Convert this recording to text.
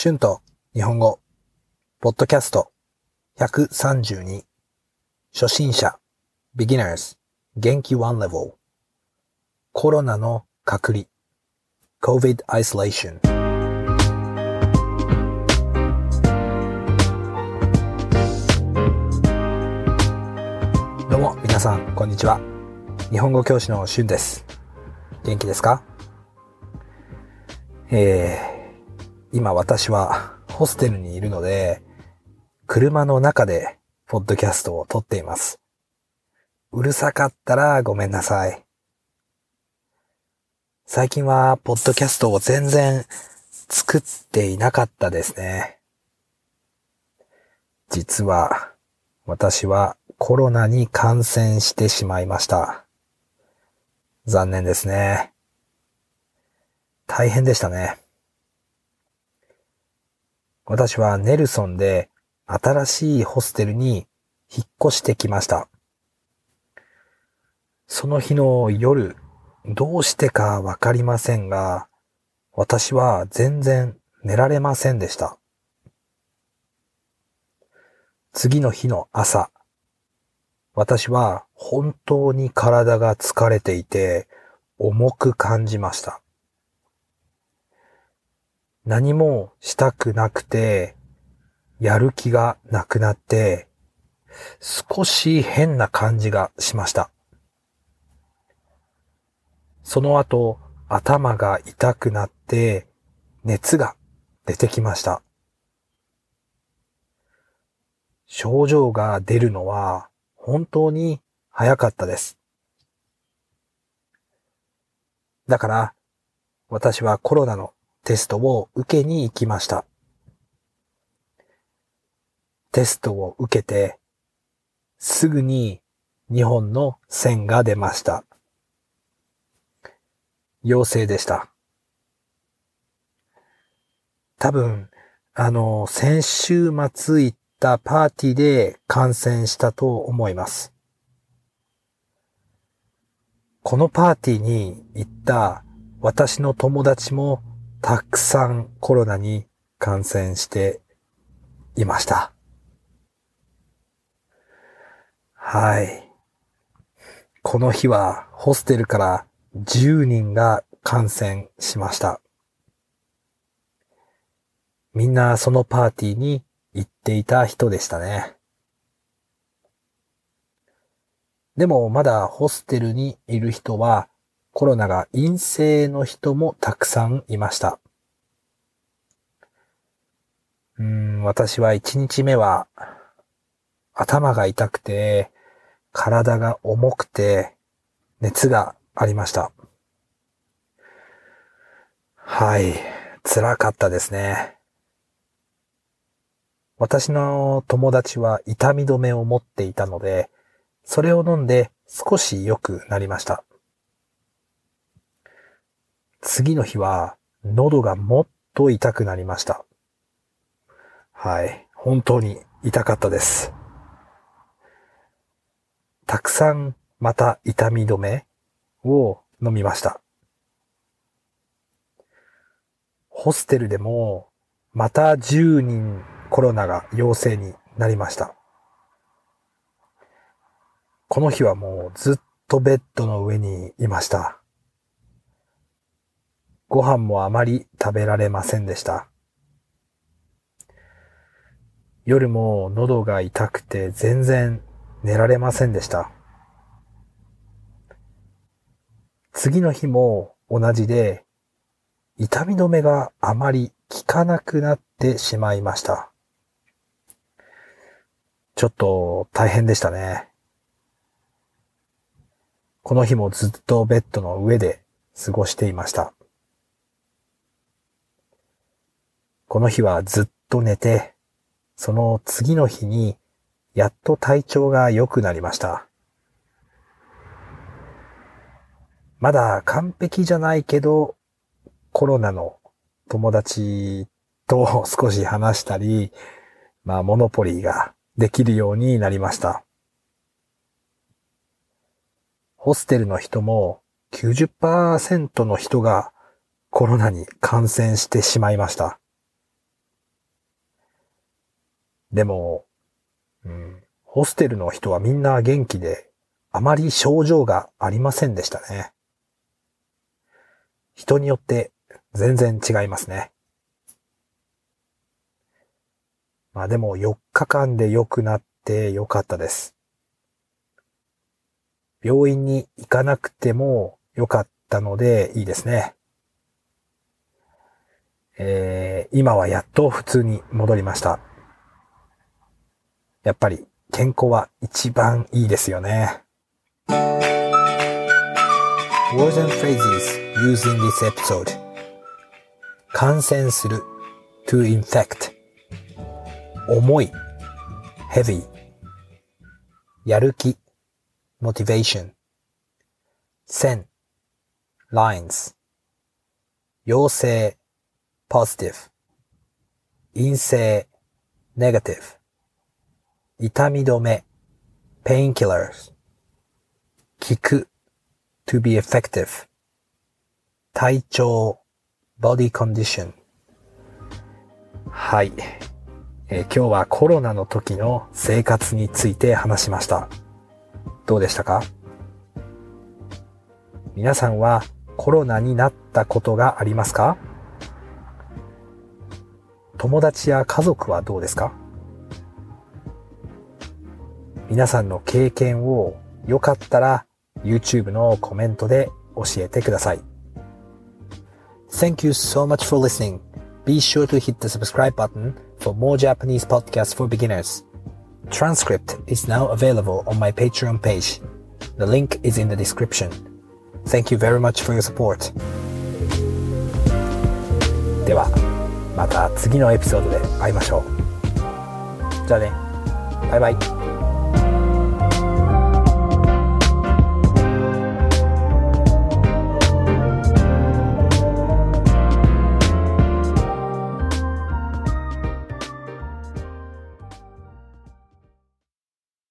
春と日本語、ポッドキャスト。132初心者。beginners 元気 one level コロナの隔離。COVID isolation どうも皆さんこんにちは。日本語教師の春です。元気ですか？えー、今私はホステルにいるので車の中でポッドキャストを撮っていますうるさかったらごめんなさい最近はポッドキャストを全然作っていなかったですね実は私はコロナに感染してしまいました。残念ですね。大変でしたね。私はネルソンで新しいホステルに引っ越してきました。その日の夜、どうしてかわかりませんが、私は全然寝られませんでした。次の日の朝、私は本当に体が疲れていて重く感じました。何もしたくなくて、やる気がなくなって、少し変な感じがしました。その後、頭が痛くなって、熱が出てきました。症状が出るのは本当に早かったです。だから、私はコロナのテストを受けに行きました。テストを受けて、すぐに2本の線が出ました。陽性でした。多分、あの、先週末行っったパーティーで感染したと思います。このパーティーに行った私の友達もたくさんコロナに感染していました。はい。この日はホステルから10人が感染しました。みんなそのパーティーに言っていた人でしたね。でもまだホステルにいる人はコロナが陰性の人もたくさんいました。うん、私は1日目は頭が痛くて体が重くて熱がありました。はい、辛かったですね。私の友達は痛み止めを持っていたので、それを飲んで少し良くなりました。次の日は喉がもっと痛くなりました。はい。本当に痛かったです。たくさんまた痛み止めを飲みました。ホステルでもまた10人コロナが陽性になりました。この日はもうずっとベッドの上にいました。ご飯もあまり食べられませんでした。夜も喉が痛くて全然寝られませんでした。次の日も同じで痛み止めがあまり効かなくなってしまいました。ちょっと大変でしたね。この日もずっとベッドの上で過ごしていました。この日はずっと寝て、その次の日にやっと体調が良くなりました。まだ完璧じゃないけど、コロナの友達と少し話したり、まあ、モノポリーができるようになりました。ホステルの人も90%の人がコロナに感染してしまいました。でも、うん、ホステルの人はみんな元気で、あまり症状がありませんでしたね。人によって全然違いますね。まあでも4日間で良くなって良かったです。病院に行かなくても良かったのでいいですね。えー、今はやっと普通に戻りました。やっぱり健康は一番いいですよね。Words and phrases used in this episode 感染する to infect 重い heavy やる気 motivation 線 lines 陽性 positive 陰性 negative 痛み止め painkillers 効く。to be effective 体調。body condition はい、えー、今日はコロナの時の生活について話しました。どうでしたか？皆さんはコロナになったことがありますか？友達や家族はどうですか？皆さんの経験をよかったら YouTube のコメントで教えてください。Thank you so much for listening. Be sure to hit the subscribe button for more Japanese podcasts for beginners. Transcript is now available on my Patreon page. The link is in the description. Thank you very much for your support. では、また次のエピソードで会いましょう。じゃあね。バイバイ。